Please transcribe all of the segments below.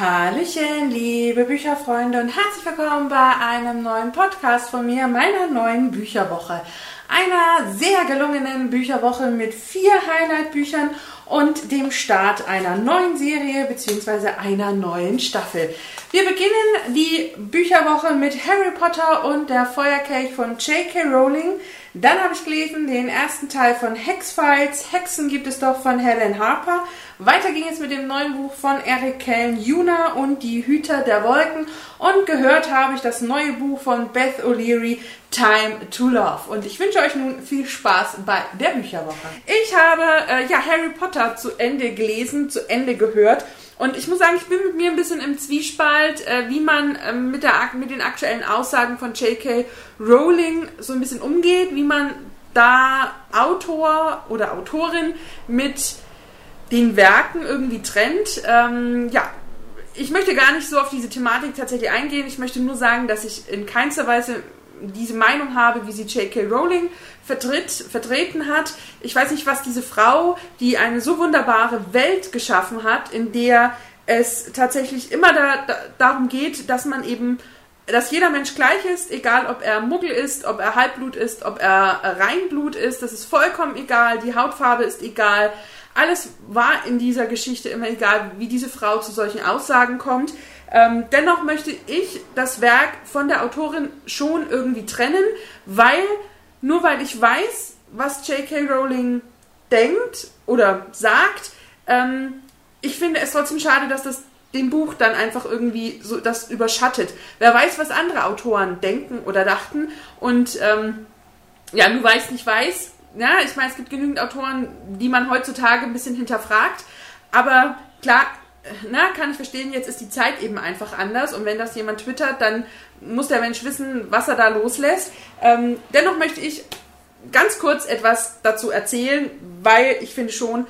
Hallöchen, liebe Bücherfreunde und herzlich willkommen bei einem neuen Podcast von mir, meiner neuen Bücherwoche. Einer sehr gelungenen Bücherwoche mit vier Highlight-Büchern und dem Start einer neuen Serie bzw. einer neuen Staffel. Wir beginnen die Bücherwoche mit Harry Potter und der Feuerkelch von J.K. Rowling. Dann habe ich gelesen den ersten Teil von Hex-Files. Hexen gibt es doch von Helen Harper. Weiter ging es mit dem neuen Buch von Eric Kellen, Juna und die Hüter der Wolken. Und gehört habe ich das neue Buch von Beth O'Leary, Time to Love. Und ich wünsche euch nun viel Spaß bei der Bücherwoche. Ich habe äh, ja Harry Potter zu Ende gelesen, zu Ende gehört. Und ich muss sagen, ich bin mit mir ein bisschen im Zwiespalt, äh, wie man äh, mit, der, mit den aktuellen Aussagen von J.K. Rowling so ein bisschen umgeht, wie man da Autor oder Autorin mit den Werken irgendwie trennt. Ähm, ja, ich möchte gar nicht so auf diese Thematik tatsächlich eingehen. Ich möchte nur sagen, dass ich in keinster Weise diese Meinung habe, wie sie J.K. Rowling vertritt, vertreten hat. Ich weiß nicht, was diese Frau, die eine so wunderbare Welt geschaffen hat, in der es tatsächlich immer da, da, darum geht, dass man eben, dass jeder Mensch gleich ist, egal ob er Muggel ist, ob er Halbblut ist, ob er Reinblut ist, das ist vollkommen egal, die Hautfarbe ist egal. Alles war in dieser Geschichte immer egal, wie diese Frau zu solchen Aussagen kommt. Ähm, dennoch möchte ich das Werk von der Autorin schon irgendwie trennen, weil nur weil ich weiß, was J.K. Rowling denkt oder sagt, ähm, ich finde es trotzdem schade, dass das dem Buch dann einfach irgendwie so das überschattet. Wer weiß, was andere Autoren denken oder dachten und ähm, ja, nur weil ich nicht weiß, ja, ich meine, es gibt genügend Autoren, die man heutzutage ein bisschen hinterfragt, aber klar, na, kann ich verstehen, jetzt ist die Zeit eben einfach anders und wenn das jemand twittert, dann muss der Mensch wissen, was er da loslässt. Ähm, dennoch möchte ich ganz kurz etwas dazu erzählen, weil ich finde schon,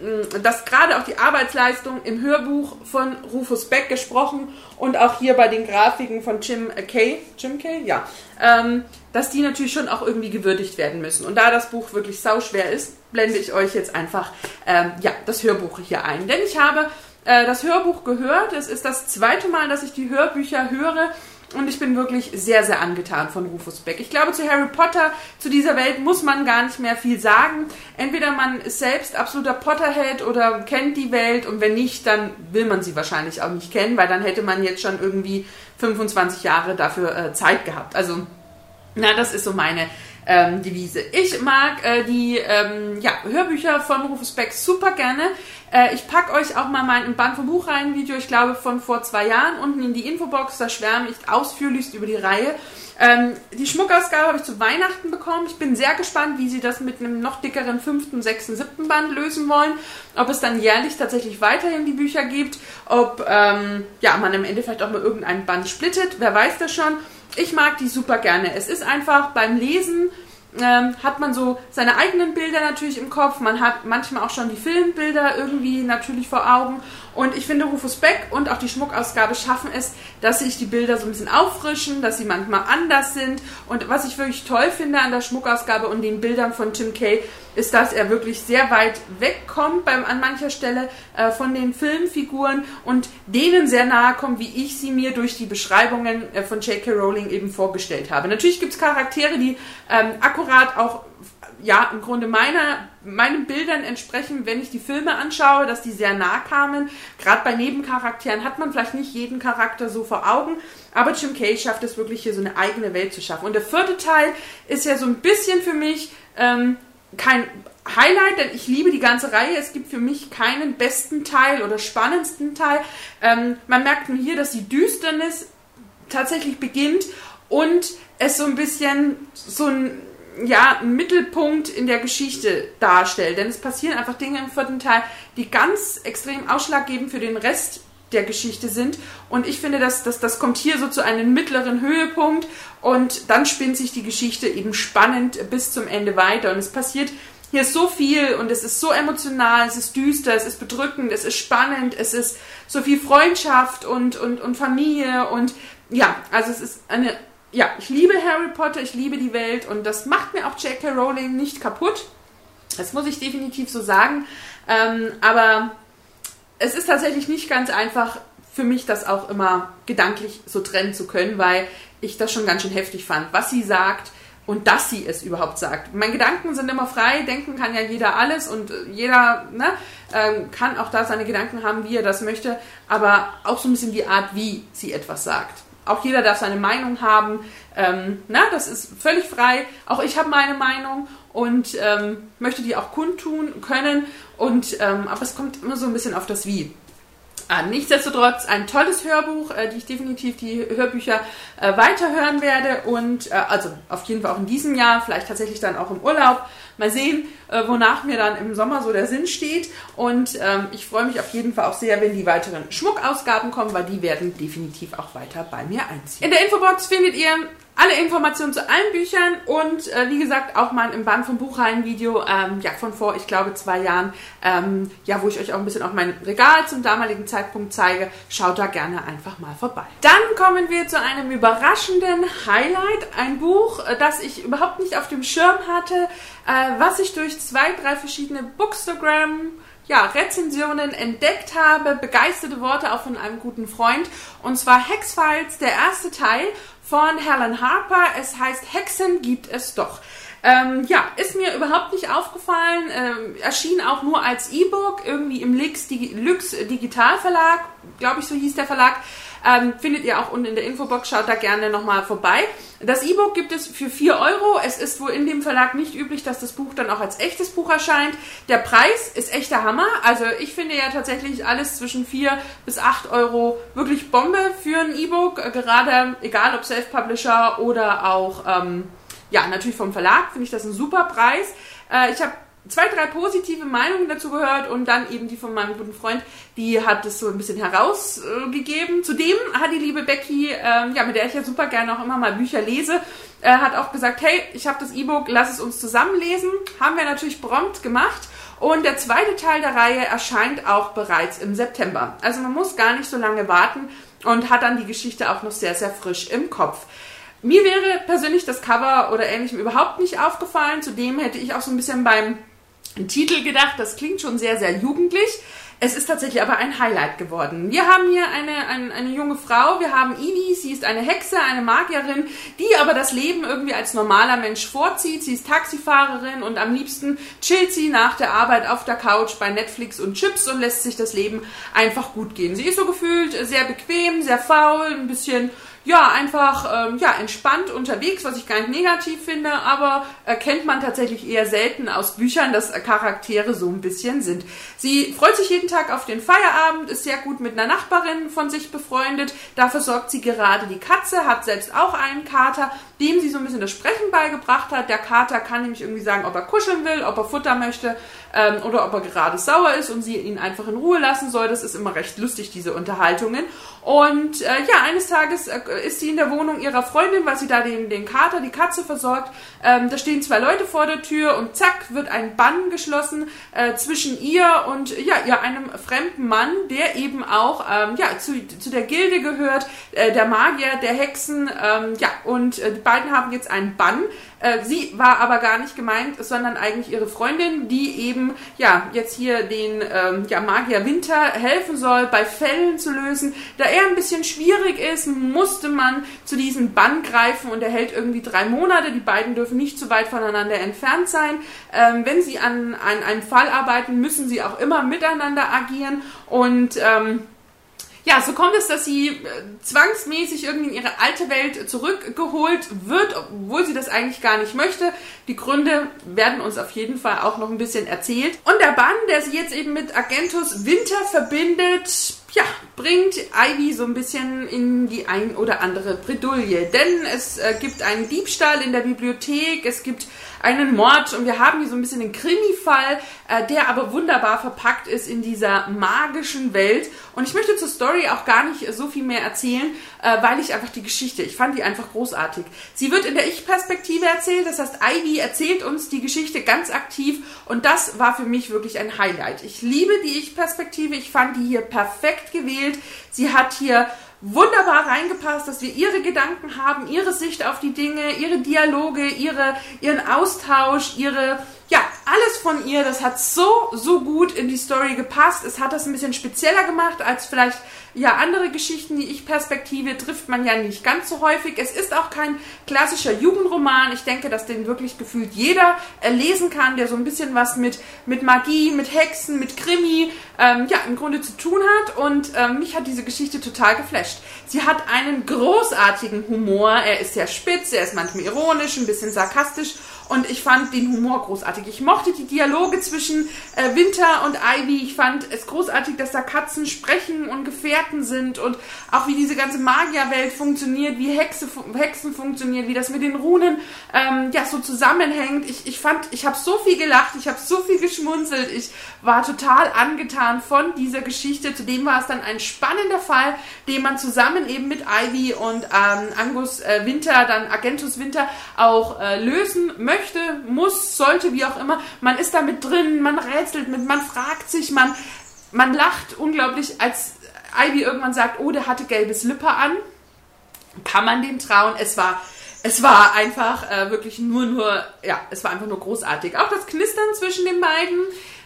mm, dass gerade auch die Arbeitsleistung im Hörbuch von Rufus Beck gesprochen und auch hier bei den Grafiken von Jim Kay, Jim Kay, ja, ähm, dass die natürlich schon auch irgendwie gewürdigt werden müssen. Und da das Buch wirklich sauschwer ist, blende ich euch jetzt einfach ähm, ja, das Hörbuch hier ein. Denn ich habe äh, das Hörbuch gehört. Es ist das zweite Mal, dass ich die Hörbücher höre. Und ich bin wirklich sehr, sehr angetan von Rufus Beck. Ich glaube, zu Harry Potter, zu dieser Welt muss man gar nicht mehr viel sagen. Entweder man ist selbst absoluter Potterhead oder kennt die Welt und wenn nicht, dann will man sie wahrscheinlich auch nicht kennen, weil dann hätte man jetzt schon irgendwie 25 Jahre dafür äh, Zeit gehabt. Also, na, das ist so meine ähm, Devise. Ich mag äh, die ähm, ja, Hörbücher von Rufus Beck super gerne. Äh, ich packe euch auch mal mein Band vom Buch rein Video, ich glaube von vor zwei Jahren, unten in die Infobox. Da schwärme ich ausführlichst über die Reihe. Ähm, die Schmuckausgabe habe ich zu Weihnachten bekommen. Ich bin sehr gespannt, wie sie das mit einem noch dickeren fünften, sechsten, siebten Band lösen wollen. Ob es dann jährlich tatsächlich weiterhin die Bücher gibt, ob ähm, ja, man im Endeffekt auch mal irgendein Band splittet. Wer weiß das schon. Ich mag die super gerne. Es ist einfach beim Lesen ähm, hat man so seine eigenen Bilder natürlich im Kopf. Man hat manchmal auch schon die Filmbilder irgendwie natürlich vor Augen. Und ich finde, Rufus Beck und auch die Schmuckausgabe schaffen es, dass sich die Bilder so ein bisschen auffrischen, dass sie manchmal anders sind. Und was ich wirklich toll finde an der Schmuckausgabe und den Bildern von Tim Kay, ist, dass er wirklich sehr weit wegkommt beim, an mancher Stelle äh, von den Filmfiguren und denen sehr nahe kommt, wie ich sie mir durch die Beschreibungen äh, von J.K. Rowling eben vorgestellt habe. Natürlich gibt es Charaktere, die ähm, akkurat auch ja, im Grunde meiner, meinen Bildern entsprechen, wenn ich die Filme anschaue, dass die sehr nah kamen. Gerade bei Nebencharakteren hat man vielleicht nicht jeden Charakter so vor Augen, aber Jim Kay schafft es wirklich hier so eine eigene Welt zu schaffen. Und der vierte Teil ist ja so ein bisschen für mich ähm, kein Highlight, denn ich liebe die ganze Reihe. Es gibt für mich keinen besten Teil oder spannendsten Teil. Ähm, man merkt nur hier, dass die Düsternis tatsächlich beginnt und es so ein bisschen so ein ja, Mittelpunkt in der Geschichte darstellt. Denn es passieren einfach Dinge im vierten Teil, die ganz extrem ausschlaggebend für den Rest der Geschichte sind. Und ich finde, dass, dass das kommt hier so zu einem mittleren Höhepunkt und dann spinnt sich die Geschichte eben spannend bis zum Ende weiter. Und es passiert hier so viel und es ist so emotional, es ist düster, es ist bedrückend, es ist spannend, es ist so viel Freundschaft und, und, und Familie und ja, also es ist eine ja, ich liebe Harry Potter, ich liebe die Welt und das macht mir auch J.K. Rowling nicht kaputt. Das muss ich definitiv so sagen. Ähm, aber es ist tatsächlich nicht ganz einfach für mich, das auch immer gedanklich so trennen zu können, weil ich das schon ganz schön heftig fand, was sie sagt und dass sie es überhaupt sagt. Meine Gedanken sind immer frei, denken kann ja jeder alles und jeder ne, ähm, kann auch da seine Gedanken haben, wie er das möchte, aber auch so ein bisschen die Art, wie sie etwas sagt. Auch jeder darf seine Meinung haben. Ähm, na, das ist völlig frei. Auch ich habe meine Meinung und ähm, möchte die auch kundtun können. Und, ähm, aber es kommt immer so ein bisschen auf das Wie an. Nichtsdestotrotz ein tolles Hörbuch, äh, die ich definitiv die Hörbücher äh, weiterhören werde und äh, also auf jeden Fall auch in diesem Jahr, vielleicht tatsächlich dann auch im Urlaub. Mal sehen, äh, wonach mir dann im Sommer so der Sinn steht. Und ähm, ich freue mich auf jeden Fall auch sehr, wenn die weiteren Schmuckausgaben kommen, weil die werden definitiv auch weiter bei mir einziehen. In der Infobox findet ihr alle Informationen zu allen Büchern und äh, wie gesagt auch mal im Band vom Buchhallen-Video ähm, ja, von vor, ich glaube, zwei Jahren, ähm, ja, wo ich euch auch ein bisschen auf mein Regal zum damaligen Zeitpunkt zeige. Schaut da gerne einfach mal vorbei. Dann kommen wir zu einem überraschenden Highlight. Ein Buch, äh, das ich überhaupt nicht auf dem Schirm hatte, äh, was ich durch zwei, drei verschiedene Bookstagram ja, Rezensionen entdeckt habe, begeisterte Worte auch von einem guten Freund. Und zwar Hexfiles, der erste Teil von Helen Harper. Es heißt Hexen gibt es doch. Ähm, ja, ist mir überhaupt nicht aufgefallen. Ähm, erschien auch nur als E-Book, irgendwie im Lux, Digi Lux Digital Verlag, glaube ich, so hieß der Verlag. Ähm, findet ihr auch unten in der Infobox, schaut da gerne nochmal vorbei. Das E-Book gibt es für 4 Euro. Es ist wohl in dem Verlag nicht üblich, dass das Buch dann auch als echtes Buch erscheint. Der Preis ist echter Hammer. Also ich finde ja tatsächlich alles zwischen 4 bis 8 Euro wirklich Bombe für ein E-Book. Gerade egal ob Self-Publisher oder auch, ähm, ja, natürlich vom Verlag, finde ich das ein super Preis. Äh, ich habe zwei, drei positive Meinungen dazu gehört und dann eben die von meinem guten Freund, die hat es so ein bisschen herausgegeben. Zudem hat die liebe Becky, ähm, ja, mit der ich ja super gerne auch immer mal Bücher lese, äh, hat auch gesagt, hey, ich habe das E-Book, lass es uns zusammenlesen. Haben wir natürlich prompt gemacht. Und der zweite Teil der Reihe erscheint auch bereits im September. Also man muss gar nicht so lange warten und hat dann die Geschichte auch noch sehr, sehr frisch im Kopf. Mir wäre persönlich das Cover oder ähnlichem überhaupt nicht aufgefallen. Zudem hätte ich auch so ein bisschen beim Titel gedacht, das klingt schon sehr, sehr jugendlich. Es ist tatsächlich aber ein Highlight geworden. Wir haben hier eine, eine, eine junge Frau, wir haben Ivy, sie ist eine Hexe, eine Magierin, die aber das Leben irgendwie als normaler Mensch vorzieht. Sie ist Taxifahrerin und am liebsten chillt sie nach der Arbeit auf der Couch bei Netflix und Chips und lässt sich das Leben einfach gut gehen. Sie ist so gefühlt sehr bequem, sehr faul, ein bisschen ja, einfach ähm, ja, entspannt unterwegs, was ich gar nicht negativ finde, aber erkennt man tatsächlich eher selten aus Büchern, dass Charaktere so ein bisschen sind. Sie freut sich jeden Tag auf den Feierabend, ist sehr gut mit einer Nachbarin von sich befreundet, dafür sorgt sie gerade die Katze, hat selbst auch einen Kater, dem sie so ein bisschen das Sprechen beigebracht hat. Der Kater kann nämlich irgendwie sagen, ob er kuscheln will, ob er Futter möchte ähm, oder ob er gerade sauer ist und sie ihn einfach in Ruhe lassen soll. Das ist immer recht lustig, diese Unterhaltungen. Und äh, ja, eines Tages äh, ist sie in der Wohnung ihrer Freundin, weil sie da den, den Kater, die Katze versorgt. Ähm, da stehen zwei Leute vor der Tür und zack, wird ein Bann geschlossen äh, zwischen ihr und ja, ihr einem fremden Mann, der eben auch ähm, ja, zu, zu der Gilde gehört, äh, der Magier, der Hexen. Ähm, ja, und äh, beiden haben jetzt einen Bann. Äh, sie war aber gar nicht gemeint, sondern eigentlich ihre Freundin, die eben ja jetzt hier den ähm, ja, Magier Winter helfen soll, bei Fällen zu lösen. Da er ein bisschen schwierig ist, musste man zu diesem Bann greifen und er hält irgendwie drei Monate. Die beiden dürfen nicht zu weit voneinander entfernt sein. Ähm, wenn sie an, an einem Fall arbeiten, müssen sie auch immer miteinander agieren und ähm, ja, so kommt es, dass sie äh, zwangsmäßig irgendwie in ihre alte Welt zurückgeholt wird, obwohl sie das eigentlich gar nicht möchte. Die Gründe werden uns auf jeden Fall auch noch ein bisschen erzählt. Und der Bann, der sie jetzt eben mit Agentus Winter verbindet, bringt Ivy so ein bisschen in die ein oder andere Bredouille. Denn es äh, gibt einen Diebstahl in der Bibliothek, es gibt einen Mord und wir haben hier so ein bisschen den Krimi-Fall, äh, der aber wunderbar verpackt ist in dieser magischen Welt. Und ich möchte zur Story auch gar nicht so viel mehr erzählen, äh, weil ich einfach die Geschichte, ich fand die einfach großartig. Sie wird in der Ich-Perspektive erzählt, das heißt, Ivy erzählt uns die Geschichte ganz aktiv und das war für mich wirklich ein Highlight. Ich liebe die Ich-Perspektive, ich fand die hier perfekt gewählt. Sie hat hier wunderbar reingepasst, dass wir ihre Gedanken haben, ihre Sicht auf die Dinge, ihre Dialoge, ihre, ihren Austausch, ihre, ja, alles von ihr, das hat so, so gut in die Story gepasst. Es hat das ein bisschen spezieller gemacht als vielleicht ja, andere Geschichten, die Ich-Perspektive trifft man ja nicht ganz so häufig. Es ist auch kein klassischer Jugendroman. Ich denke, dass den wirklich gefühlt jeder äh, lesen kann, der so ein bisschen was mit, mit Magie, mit Hexen, mit Krimi, ähm, ja, im Grunde zu tun hat. Und ähm, mich hat diese Geschichte total geflasht. Sie hat einen großartigen Humor. Er ist sehr spitz, er ist manchmal ironisch, ein bisschen sarkastisch und ich fand den Humor großartig. Ich mochte die Dialoge zwischen äh, Winter und Ivy. Ich fand es großartig, dass da Katzen sprechen und Gefährten sind und auch wie diese ganze Magierwelt funktioniert, wie Hexe, Hexen funktionieren, wie das mit den Runen ähm, ja so zusammenhängt. Ich, ich fand, ich habe so viel gelacht, ich habe so viel geschmunzelt. Ich war total angetan von dieser Geschichte. Zudem war es dann ein spannender Fall, den man zusammen eben mit Ivy und ähm, Angus äh, Winter, dann Agentus Winter auch äh, lösen möchte möchte, muss, sollte, wie auch immer. Man ist da mit drin, man rätselt mit, man fragt sich, man, man lacht unglaublich, als Ivy irgendwann sagt, oh, der hatte gelbes Lipper an. Kann man dem trauen? Es war, es war einfach äh, wirklich nur, nur, ja, es war einfach nur großartig. Auch das Knistern zwischen den beiden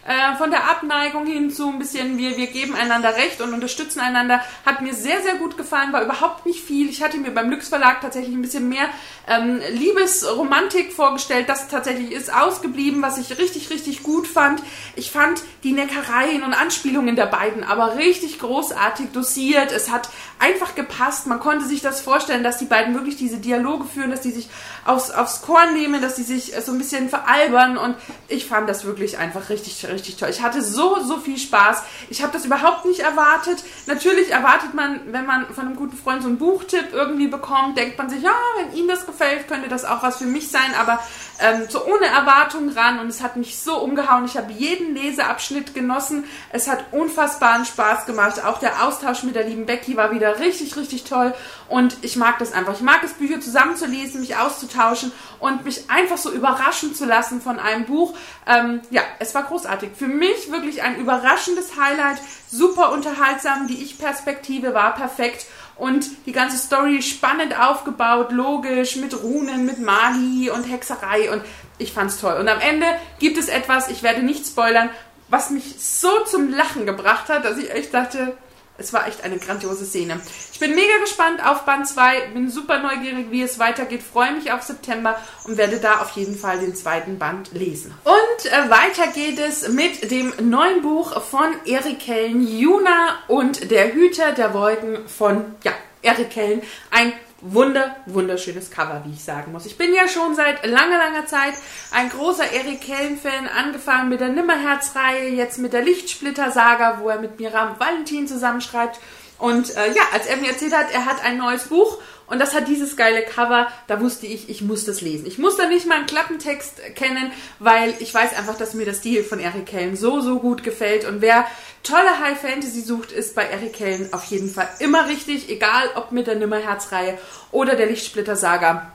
äh, von der Abneigung hin zu ein bisschen, wir, wir geben einander Recht und unterstützen einander, hat mir sehr, sehr gut gefallen, war überhaupt nicht viel. Ich hatte mir beim Lux Verlag tatsächlich ein bisschen mehr ähm, Liebesromantik vorgestellt. Das tatsächlich ist ausgeblieben, was ich richtig, richtig gut fand. Ich fand die Neckereien und Anspielungen der beiden aber richtig großartig dosiert. Es hat einfach gepasst. Man konnte sich das vorstellen, dass die beiden wirklich diese Dialoge führen, dass die sich aufs, aufs Korn nehmen, dass die sich so ein bisschen veralbern und ich fand das wirklich einfach richtig, richtig toll. Ich hatte so, so viel Spaß. Ich habe das überhaupt nicht erwartet. Natürlich erwartet man, wenn man von einem guten Freund so einen Buchtipp irgendwie bekommt, denkt man sich, ja, wenn ihm das gefällt, könnte das auch was für mich sein, aber ähm, so ohne Erwartung ran und es hat mich so umgehauen. Ich habe jeden Leseabschnitt genossen. Es hat unfassbaren Spaß gemacht. Auch der Austausch mit der lieben Becky war wieder richtig, richtig toll und ich mag das einfach. Ich mag es, Bücher zusammenzulesen, mich auszutauschen und mich einfach so überraschen zu lassen von einem Buch. Ähm, ja, es war großartig. Für mich wirklich ein überraschendes Highlight. Super unterhaltsam. Die Ich-Perspektive war perfekt und die ganze Story spannend aufgebaut, logisch, mit Runen, mit Magie und Hexerei und ich fand's toll. Und am Ende gibt es etwas, ich werde nicht spoilern, was mich so zum Lachen gebracht hat, dass ich echt dachte, es war echt eine grandiose Szene. Ich bin mega gespannt auf Band 2, bin super neugierig, wie es weitergeht, freue mich auf September und werde da auf jeden Fall den zweiten Band lesen. Und äh, weiter geht es mit dem neuen Buch von Erik Kellen, Juna und der Hüter der Wolken von, ja, Erik Kellen. Ein wunder, wunderschönes Cover, wie ich sagen muss. Ich bin ja schon seit langer, langer Zeit ein großer Eric Kellen-Fan, angefangen mit der Nimmerherz-Reihe, jetzt mit der Lichtsplitter-Saga, wo er mit Miram Valentin zusammenschreibt. Und äh, ja, als er mir erzählt hat, er hat ein neues Buch und das hat dieses geile Cover, da wusste ich, ich muss das lesen. Ich muss da nicht mal einen Klappentext kennen, weil ich weiß einfach, dass mir der Stil von Eric Kellen so, so gut gefällt. Und wer tolle High Fantasy sucht, ist bei Eric Kellen auf jeden Fall immer richtig, egal ob mit der Nimmerherz-Reihe oder der Lichtsplitter-Saga.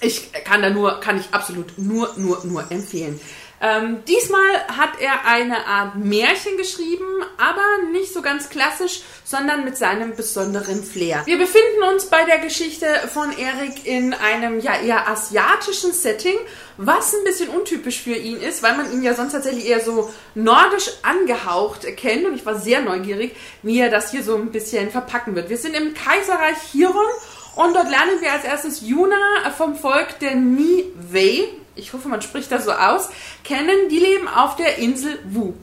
Ich kann da nur, kann ich absolut nur, nur, nur empfehlen. Ähm, diesmal hat er eine Art Märchen geschrieben, aber nicht so ganz klassisch, sondern mit seinem besonderen Flair. Wir befinden uns bei der Geschichte von Erik in einem ja eher asiatischen Setting, was ein bisschen untypisch für ihn ist, weil man ihn ja sonst tatsächlich eher so nordisch angehaucht kennt und ich war sehr neugierig, wie er das hier so ein bisschen verpacken wird. Wir sind im Kaiserreich Chiron und dort lernen wir als erstes Yuna vom Volk der Ni-Wei ich hoffe, man spricht das so aus, kennen, die leben auf der Insel Wu.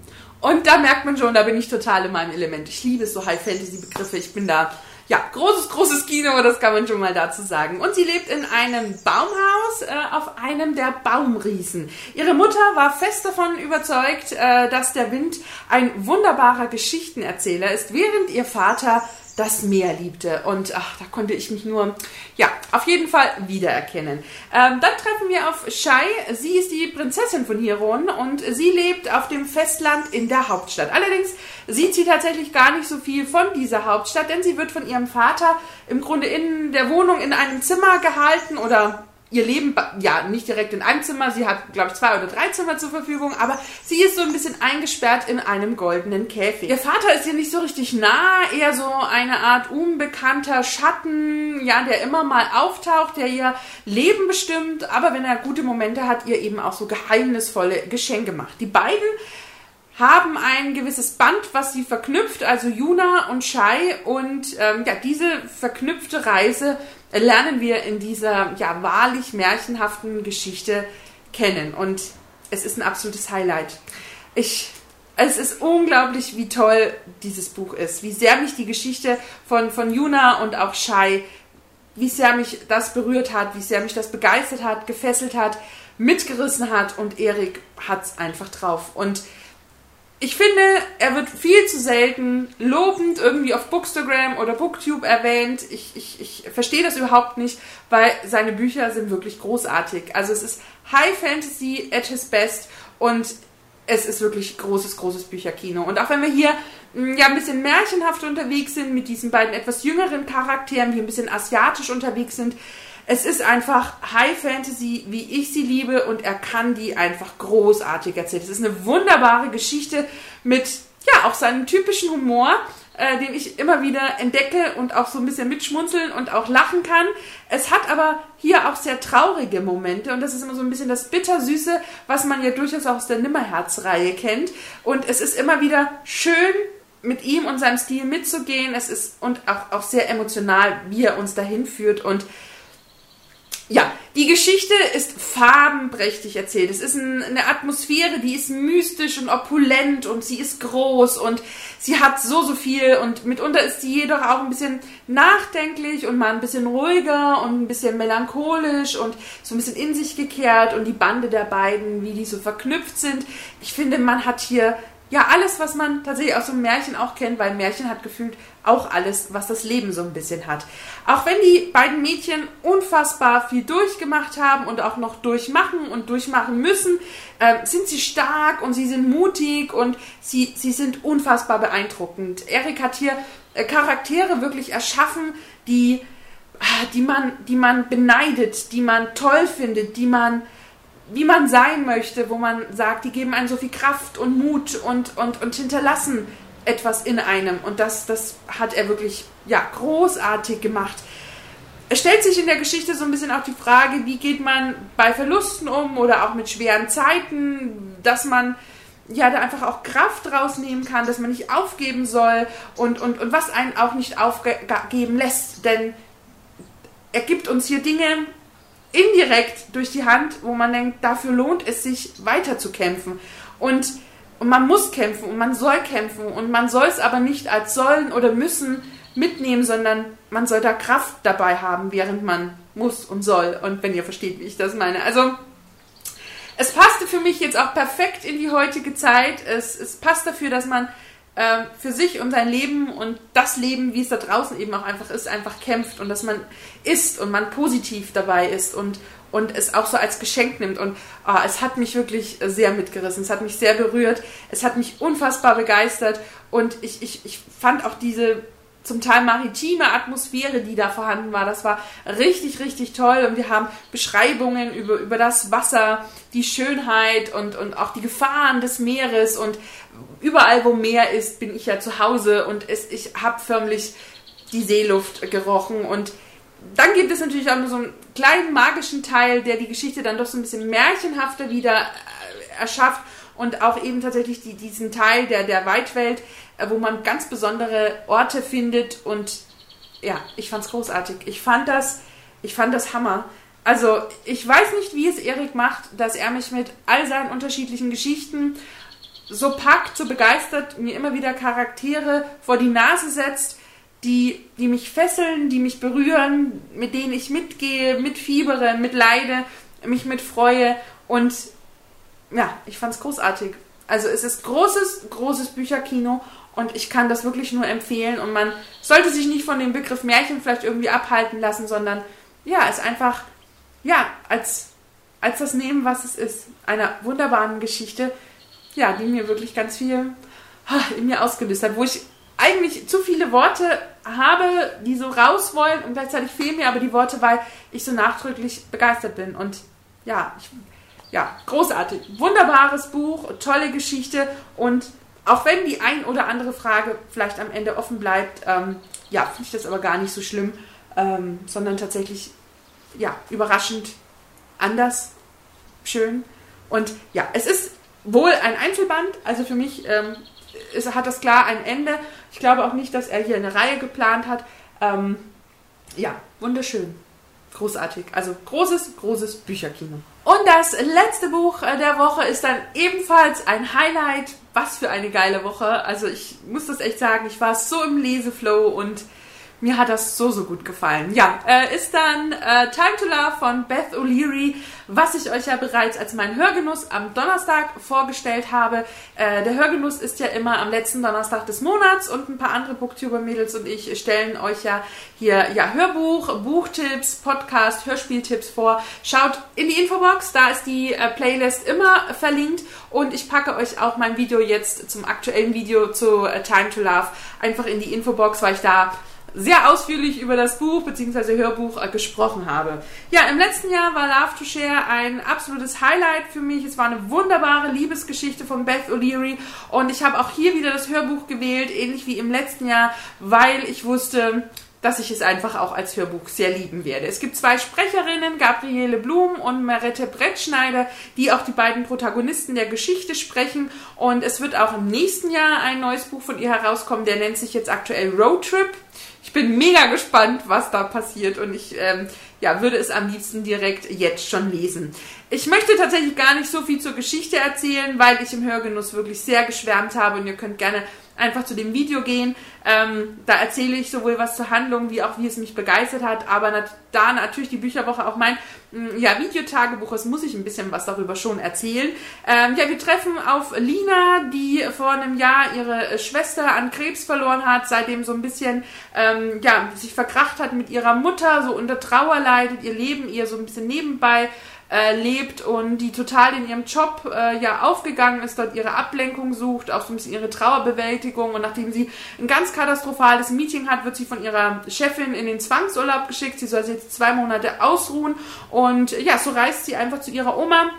Und da merkt man schon, da bin ich total in meinem Element. Ich liebe so High-Fantasy-Begriffe. Ich bin da, ja, großes, großes Kino, das kann man schon mal dazu sagen. Und sie lebt in einem Baumhaus äh, auf einem der Baumriesen. Ihre Mutter war fest davon überzeugt, äh, dass der Wind ein wunderbarer Geschichtenerzähler ist, während ihr Vater das Meer liebte. Und ach, da konnte ich mich nur, ja, auf jeden Fall wiedererkennen. Ähm, dann treffen wir auf Shai. Sie ist die Prinzessin von Hiron und sie lebt auf dem Festland in der Hauptstadt. Allerdings sieht sie tatsächlich gar nicht so viel von dieser Hauptstadt, denn sie wird von ihrem Vater im Grunde in der Wohnung in einem Zimmer gehalten oder ihr Leben, ja, nicht direkt in einem Zimmer, sie hat, glaube ich, zwei oder drei Zimmer zur Verfügung, aber sie ist so ein bisschen eingesperrt in einem goldenen Käfig. Ihr Vater ist ihr nicht so richtig nah, eher so eine Art unbekannter Schatten, ja, der immer mal auftaucht, der ihr Leben bestimmt, aber wenn er gute Momente hat, ihr eben auch so geheimnisvolle Geschenke macht. Die beiden haben ein gewisses Band, was sie verknüpft, also Juna und Shai. Und ähm, ja, diese verknüpfte Reise lernen wir in dieser ja wahrlich märchenhaften Geschichte kennen. Und es ist ein absolutes Highlight. Ich es ist unglaublich, wie toll dieses Buch ist, wie sehr mich die Geschichte von, von Juna und auch Shai, wie sehr mich das berührt hat, wie sehr mich das begeistert hat, gefesselt hat, mitgerissen hat und Erik hat es einfach drauf. Und ich finde, er wird viel zu selten lobend irgendwie auf Bookstagram oder Booktube erwähnt. Ich, ich, ich verstehe das überhaupt nicht, weil seine Bücher sind wirklich großartig. Also es ist High Fantasy at his best und es ist wirklich großes, großes Bücherkino. Und auch wenn wir hier mm, ja ein bisschen märchenhaft unterwegs sind mit diesen beiden etwas jüngeren Charakteren, die ein bisschen asiatisch unterwegs sind, es ist einfach High Fantasy, wie ich sie liebe, und er kann die einfach großartig erzählen. Es ist eine wunderbare Geschichte mit, ja, auch seinem typischen Humor, äh, den ich immer wieder entdecke und auch so ein bisschen mitschmunzeln und auch lachen kann. Es hat aber hier auch sehr traurige Momente und das ist immer so ein bisschen das Bittersüße, was man ja durchaus auch aus der Nimmerherz-Reihe kennt. Und es ist immer wieder schön, mit ihm und seinem Stil mitzugehen. Es ist und auch, auch sehr emotional, wie er uns dahin führt und ja, die Geschichte ist farbenprächtig erzählt. Es ist ein, eine Atmosphäre, die ist mystisch und opulent und sie ist groß und sie hat so, so viel und mitunter ist sie jedoch auch ein bisschen nachdenklich und mal ein bisschen ruhiger und ein bisschen melancholisch und so ein bisschen in sich gekehrt und die Bande der beiden, wie die so verknüpft sind. Ich finde, man hat hier ja, alles, was man tatsächlich aus so einem Märchen auch kennt, weil Märchen hat gefühlt auch alles, was das Leben so ein bisschen hat. Auch wenn die beiden Mädchen unfassbar viel durchgemacht haben und auch noch durchmachen und durchmachen müssen, äh, sind sie stark und sie sind mutig und sie, sie sind unfassbar beeindruckend. Erik hat hier äh, Charaktere wirklich erschaffen, die, ah, die, man, die man beneidet, die man toll findet, die man wie man sein möchte, wo man sagt, die geben einem so viel Kraft und Mut und, und, und hinterlassen etwas in einem. Und das, das hat er wirklich ja, großartig gemacht. Es stellt sich in der Geschichte so ein bisschen auch die Frage, wie geht man bei Verlusten um oder auch mit schweren Zeiten, dass man ja da einfach auch Kraft rausnehmen kann, dass man nicht aufgeben soll und, und, und was einen auch nicht aufgeben lässt. Denn er gibt uns hier Dinge, indirekt durch die Hand, wo man denkt, dafür lohnt es sich weiter zu kämpfen. Und, und man muss kämpfen und man soll kämpfen und man soll es aber nicht als sollen oder müssen mitnehmen, sondern man soll da Kraft dabei haben, während man muss und soll. Und wenn ihr versteht, wie ich das meine. Also, es passte für mich jetzt auch perfekt in die heutige Zeit. Es, es passt dafür, dass man äh, für sich und sein Leben und das Leben, wie es da draußen eben auch einfach ist, einfach kämpft und dass man ist und man positiv dabei ist und, und es auch so als Geschenk nimmt. Und oh, es hat mich wirklich sehr mitgerissen, es hat mich sehr berührt, es hat mich unfassbar begeistert. Und ich, ich, ich fand auch diese zum Teil maritime Atmosphäre, die da vorhanden war. Das war richtig, richtig toll. Und wir haben Beschreibungen über, über das Wasser, die Schönheit und, und auch die Gefahren des Meeres. Und überall, wo Meer ist, bin ich ja zu Hause und es, ich habe förmlich die Seeluft gerochen. Und dann gibt es natürlich auch nur so einen kleinen magischen Teil, der die Geschichte dann doch so ein bisschen märchenhafter wieder äh, erschafft und auch eben tatsächlich die, diesen Teil der, der Weitwelt, wo man ganz besondere Orte findet und ja, ich fand es großartig. Ich fand das, ich fand das Hammer. Also, ich weiß nicht, wie es Erik macht, dass er mich mit all seinen unterschiedlichen Geschichten so packt, so begeistert, mir immer wieder Charaktere vor die Nase setzt, die, die mich fesseln, die mich berühren, mit denen ich mitgehe, mitfiebere, mitleide, mich mitfreue. Und ja, ich fand es großartig. Also es ist großes, großes Bücherkino und ich kann das wirklich nur empfehlen. Und man sollte sich nicht von dem Begriff Märchen vielleicht irgendwie abhalten lassen, sondern ja, es einfach, ja, als, als das nehmen, was es ist. Einer wunderbaren Geschichte, ja, die mir wirklich ganz viel in mir ausgelöst hat, wo ich eigentlich zu viele Worte habe, die so raus wollen und gleichzeitig fehlen mir aber die Worte, weil ich so nachdrücklich begeistert bin. Und ja, ich, ja, großartig. Wunderbares Buch, tolle Geschichte und auch wenn die ein oder andere Frage vielleicht am Ende offen bleibt, ähm, ja, finde ich das aber gar nicht so schlimm, ähm, sondern tatsächlich, ja, überraschend anders, schön. Und ja, es ist wohl ein Einzelband, also für mich ähm, ist, hat das klar ein Ende. Ich glaube auch nicht, dass er hier eine Reihe geplant hat. Ähm, ja, wunderschön. Großartig. Also großes, großes Bücherkino. Und das letzte Buch äh, der Woche ist dann ebenfalls ein Highlight. Was für eine geile Woche. Also ich muss das echt sagen, ich war so im Leseflow und mir hat das so, so gut gefallen. Ja, äh, ist dann äh, Time to Love von Beth O'Leary, was ich euch ja bereits als meinen Hörgenuss am Donnerstag vorgestellt habe. Äh, der Hörgenuss ist ja immer am letzten Donnerstag des Monats und ein paar andere Booktuber-Mädels und ich stellen euch ja hier ja, Hörbuch, Buchtipps, Podcast, Hörspieltipps vor. Schaut in die Infobox, da ist die äh, Playlist immer verlinkt und ich packe euch auch mein Video jetzt zum aktuellen Video zu äh, Time to Love einfach in die Infobox, weil ich da sehr ausführlich über das Buch bzw. Hörbuch äh, gesprochen habe. Ja, im letzten Jahr war Love to Share ein absolutes Highlight für mich. Es war eine wunderbare Liebesgeschichte von Beth O'Leary und ich habe auch hier wieder das Hörbuch gewählt, ähnlich wie im letzten Jahr, weil ich wusste, dass ich es einfach auch als Hörbuch sehr lieben werde. Es gibt zwei Sprecherinnen, Gabriele Blum und Marette Brettschneider, die auch die beiden Protagonisten der Geschichte sprechen. Und es wird auch im nächsten Jahr ein neues Buch von ihr herauskommen, der nennt sich jetzt aktuell Road Trip ich bin mega gespannt, was da passiert und ich ähm, ja, würde es am liebsten direkt jetzt schon lesen. Ich möchte tatsächlich gar nicht so viel zur Geschichte erzählen, weil ich im Hörgenuss wirklich sehr geschwärmt habe und ihr könnt gerne einfach zu dem Video gehen. Ähm, da erzähle ich sowohl was zur Handlung, wie auch wie es mich begeistert hat. Aber nat da natürlich die Bücherwoche auch mein mm, ja, Videotagebuch ist, muss ich ein bisschen was darüber schon erzählen. Ähm, ja, wir treffen auf Lina, die vor einem Jahr ihre Schwester an Krebs verloren hat, seitdem so ein bisschen ähm, ja, sich verkracht hat mit ihrer Mutter, so unter Trauer leidet, ihr Leben ihr so ein bisschen nebenbei äh, lebt und die total in ihrem Job äh, ja aufgegangen ist, dort ihre Ablenkung sucht, auch so ein bisschen ihre Trauerbewältigung. Und nachdem sie ein ganz katastrophales Meeting hat, wird sie von ihrer Chefin in den Zwangsurlaub geschickt. Sie soll sich jetzt zwei Monate ausruhen. Und ja, so reist sie einfach zu ihrer Oma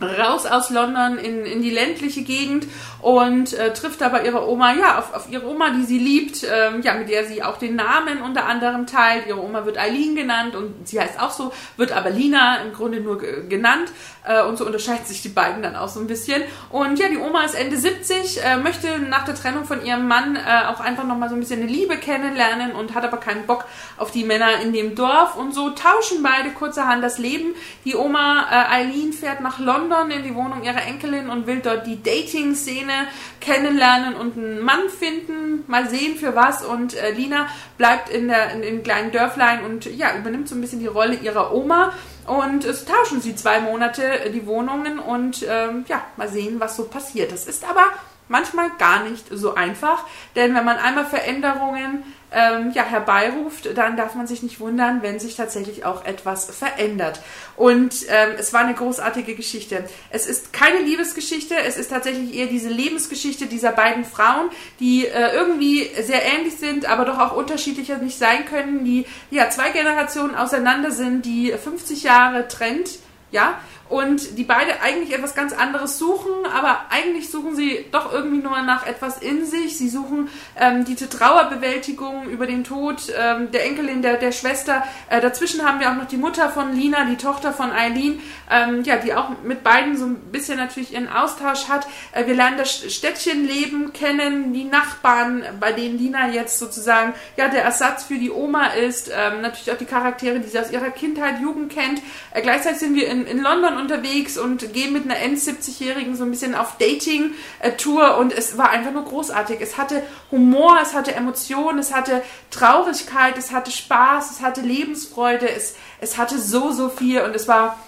raus aus London in, in die ländliche Gegend und äh, trifft aber ihre Oma, ja, auf, auf ihre Oma, die sie liebt, ähm, ja, mit der sie auch den Namen unter anderem teilt. Ihre Oma wird Eileen genannt und sie heißt auch so, wird aber Lina im Grunde nur genannt äh, und so unterscheiden sich die beiden dann auch so ein bisschen. Und ja, die Oma ist Ende 70, äh, möchte nach der Trennung von ihrem Mann äh, auch einfach nochmal so ein bisschen eine Liebe kennenlernen und hat aber keinen Bock auf die Männer in dem Dorf und so tauschen beide kurzerhand das Leben. Die Oma äh, Eileen fährt nach London London in die Wohnung ihrer Enkelin und will dort die Dating-Szene kennenlernen und einen Mann finden, mal sehen für was. Und äh, Lina bleibt in, der, in dem kleinen Dörflein und ja, übernimmt so ein bisschen die Rolle ihrer Oma. Und es tauschen sie zwei Monate äh, die Wohnungen und ähm, ja, mal sehen, was so passiert. Das ist aber manchmal gar nicht so einfach, denn wenn man einmal Veränderungen ähm, ja, herbeiruft, dann darf man sich nicht wundern, wenn sich tatsächlich auch etwas verändert. Und ähm, es war eine großartige Geschichte. Es ist keine Liebesgeschichte, es ist tatsächlich eher diese Lebensgeschichte dieser beiden Frauen, die äh, irgendwie sehr ähnlich sind, aber doch auch unterschiedlicher nicht sein können, die ja zwei Generationen auseinander sind, die 50 Jahre trennt, ja, und die beide eigentlich etwas ganz anderes suchen, aber eigentlich suchen sie doch irgendwie nur nach etwas in sich. Sie suchen ähm, diese Trauerbewältigung über den Tod ähm, der Enkelin, der, der Schwester. Äh, dazwischen haben wir auch noch die Mutter von Lina, die Tochter von Eileen, ähm, ja, die auch mit beiden so ein bisschen natürlich ihren Austausch hat. Äh, wir lernen das Städtchenleben kennen, die Nachbarn, bei denen Lina jetzt sozusagen ja der Ersatz für die Oma ist. Ähm, natürlich auch die Charaktere, die sie aus ihrer Kindheit, Jugend kennt. Äh, gleichzeitig sind wir in, in London unterwegs und gehe mit einer End-70-Jährigen so ein bisschen auf Dating-Tour und es war einfach nur großartig. Es hatte Humor, es hatte Emotionen, es hatte Traurigkeit, es hatte Spaß, es hatte Lebensfreude, es, es hatte so, so viel und es war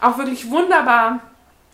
auch wirklich wunderbar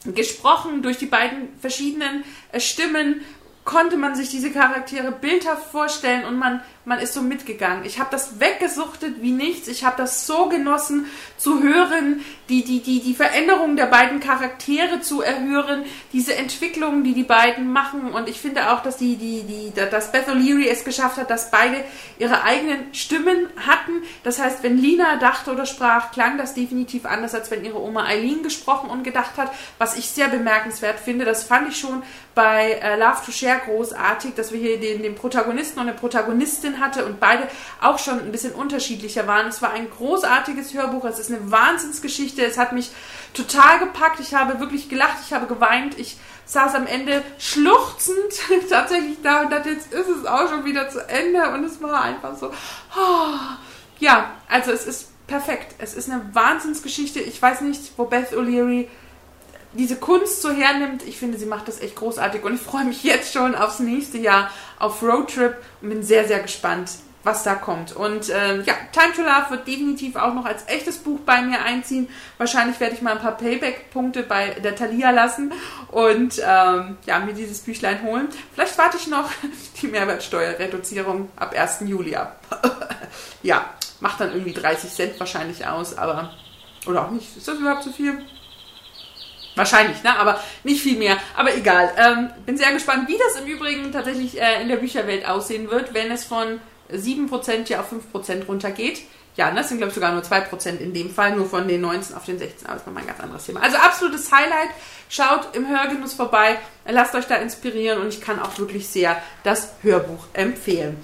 gesprochen durch die beiden verschiedenen äh, Stimmen konnte man sich diese Charaktere bildhaft vorstellen und man, man ist so mitgegangen. Ich habe das weggesuchtet wie nichts. Ich habe das so genossen zu hören, die, die, die, die Veränderung der beiden Charaktere zu erhören, diese Entwicklungen, die die beiden machen. Und ich finde auch, dass, die, die, die, dass Beth O'Leary es geschafft hat, dass beide ihre eigenen Stimmen hatten. Das heißt, wenn Lina dachte oder sprach, klang das definitiv anders, als wenn ihre Oma Eileen gesprochen und gedacht hat. Was ich sehr bemerkenswert finde, das fand ich schon bei äh, Love to Share großartig, dass wir hier den, den Protagonisten und eine Protagonistin Hatte und beide auch schon ein bisschen unterschiedlicher waren. Es war ein großartiges Hörbuch, es ist eine Wahnsinnsgeschichte, es hat mich total gepackt, ich habe wirklich gelacht, ich habe geweint, ich saß am Ende schluchzend tatsächlich da und dachte, jetzt ist es auch schon wieder zu Ende. Und es war einfach so, oh. ja, also es ist perfekt, es ist eine Wahnsinnsgeschichte, ich weiß nicht, wo Beth O'Leary diese Kunst so hernimmt, ich finde, sie macht das echt großartig und ich freue mich jetzt schon aufs nächste Jahr auf Roadtrip und bin sehr, sehr gespannt, was da kommt. Und äh, ja, Time to Love wird definitiv auch noch als echtes Buch bei mir einziehen. Wahrscheinlich werde ich mal ein paar Payback-Punkte bei der Thalia lassen und ähm, ja, mir dieses Büchlein holen. Vielleicht warte ich noch die Mehrwertsteuerreduzierung ab 1. Juli ab. ja, macht dann irgendwie 30 Cent wahrscheinlich aus, aber oder auch nicht. Ist das überhaupt so viel? Wahrscheinlich, ne? aber nicht viel mehr. Aber egal. Ähm, bin sehr gespannt, wie das im Übrigen tatsächlich äh, in der Bücherwelt aussehen wird, wenn es von 7% ja auf 5% runtergeht. Ja, das sind glaube ich sogar nur 2% in dem Fall, nur von den 19 auf den 16, aber das ist nochmal ein ganz anderes Thema. Also absolutes Highlight. Schaut im Hörgenuss vorbei, lasst euch da inspirieren und ich kann auch wirklich sehr das Hörbuch empfehlen.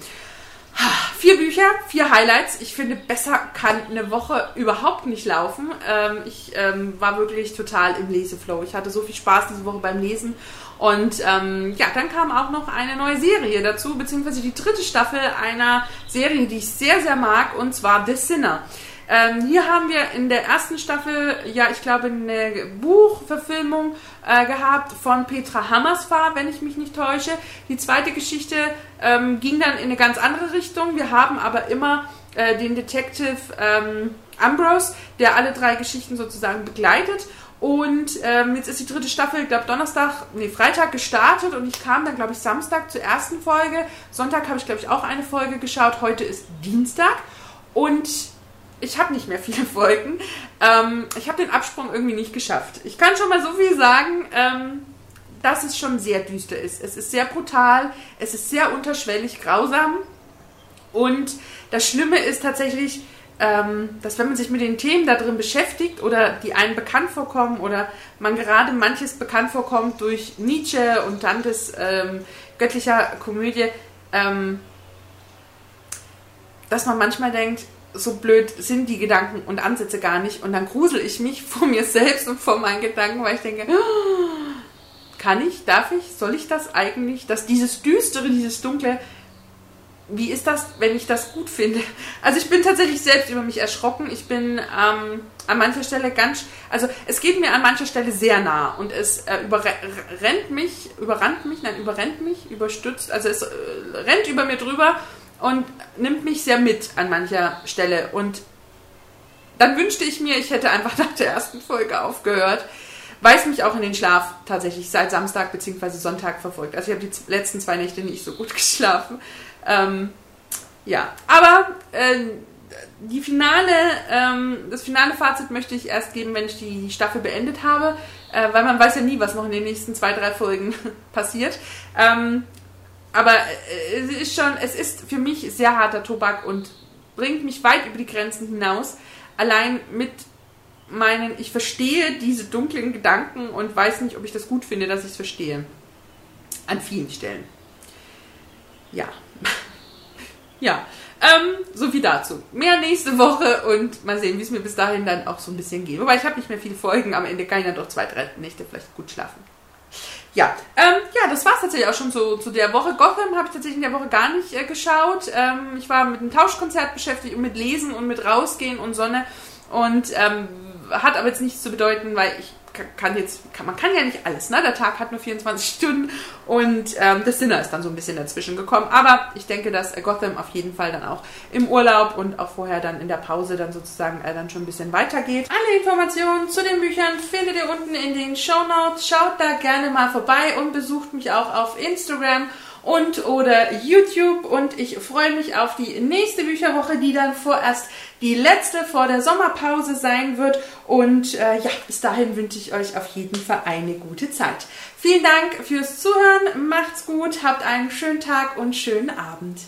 Vier Bücher, vier Highlights. Ich finde, besser kann eine Woche überhaupt nicht laufen. Ähm, ich ähm, war wirklich total im Leseflow. Ich hatte so viel Spaß diese Woche beim Lesen. Und ähm, ja, dann kam auch noch eine neue Serie dazu, beziehungsweise die dritte Staffel einer Serie, die ich sehr, sehr mag, und zwar The Sinner. Ähm, hier haben wir in der ersten Staffel, ja, ich glaube, eine Buchverfilmung äh, gehabt von Petra Hammersfahr, wenn ich mich nicht täusche. Die zweite Geschichte ähm, ging dann in eine ganz andere Richtung. Wir haben aber immer äh, den Detective ähm, Ambrose, der alle drei Geschichten sozusagen begleitet. Und ähm, jetzt ist die dritte Staffel, ich glaube, Donnerstag, nee, Freitag gestartet und ich kam dann, glaube ich, Samstag zur ersten Folge. Sonntag habe ich, glaube ich, auch eine Folge geschaut. Heute ist Dienstag. Und ich habe nicht mehr viele Folgen. Ähm, ich habe den Absprung irgendwie nicht geschafft. Ich kann schon mal so viel sagen, ähm, dass es schon sehr düster ist. Es ist sehr brutal, es ist sehr unterschwellig grausam. Und das Schlimme ist tatsächlich, ähm, dass wenn man sich mit den Themen da drin beschäftigt oder die einem bekannt vorkommen oder man gerade manches bekannt vorkommt durch Nietzsche und Dantes ähm, göttlicher Komödie, ähm, dass man manchmal denkt, so blöd sind die Gedanken und Ansätze gar nicht. Und dann grusel ich mich vor mir selbst und vor meinen Gedanken, weil ich denke, kann ich, darf ich, soll ich das eigentlich, dass dieses Düstere, dieses Dunkle, wie ist das, wenn ich das gut finde? Also ich bin tatsächlich selbst über mich erschrocken. Ich bin ähm, an mancher Stelle ganz, also es geht mir an mancher Stelle sehr nah und es äh, überrennt mich, überrannt mich, nein, überrennt mich, überstützt, also es äh, rennt über mir drüber und nimmt mich sehr mit an mancher Stelle. Und dann wünschte ich mir, ich hätte einfach nach der ersten Folge aufgehört, weil es mich auch in den Schlaf tatsächlich seit Samstag bzw. Sonntag verfolgt. Also ich habe die letzten zwei Nächte nicht so gut geschlafen. Ähm, ja, aber äh, die finale, ähm, das finale Fazit möchte ich erst geben, wenn ich die Staffel beendet habe, äh, weil man weiß ja nie, was noch in den nächsten zwei, drei Folgen passiert. Ähm, aber äh, es ist schon, es ist für mich sehr harter Tobak und bringt mich weit über die Grenzen hinaus. Allein mit meinen, ich verstehe diese dunklen Gedanken und weiß nicht, ob ich das gut finde, dass ich es verstehe. An vielen Stellen. Ja. ja. Ähm, so viel dazu. Mehr nächste Woche und mal sehen, wie es mir bis dahin dann auch so ein bisschen geht. Wobei ich habe nicht mehr viele Folgen, am Ende kann ich dann doch zwei, drei Nächte vielleicht gut schlafen. Ja, ähm, ja, das war es tatsächlich auch schon so zu der Woche. Gotham habe ich tatsächlich in der Woche gar nicht äh, geschaut. Ähm, ich war mit einem Tauschkonzert beschäftigt und mit Lesen und mit Rausgehen und Sonne. Und ähm, hat aber jetzt nichts zu bedeuten, weil ich kann jetzt, kann, man kann ja nicht alles, ne? Der Tag hat nur 24 Stunden und ähm, das Sinner ist dann so ein bisschen dazwischen gekommen. Aber ich denke, dass Gotham auf jeden Fall dann auch im Urlaub und auch vorher dann in der Pause dann sozusagen äh, dann schon ein bisschen weitergeht. Alle Informationen zu den Büchern findet ihr unten in den Show Notes. Schaut da gerne mal vorbei und besucht mich auch auf Instagram und oder YouTube und ich freue mich auf die nächste Bücherwoche, die dann vorerst die letzte vor der Sommerpause sein wird und äh, ja, bis dahin wünsche ich euch auf jeden Fall eine gute Zeit. Vielen Dank fürs Zuhören, macht's gut, habt einen schönen Tag und schönen Abend.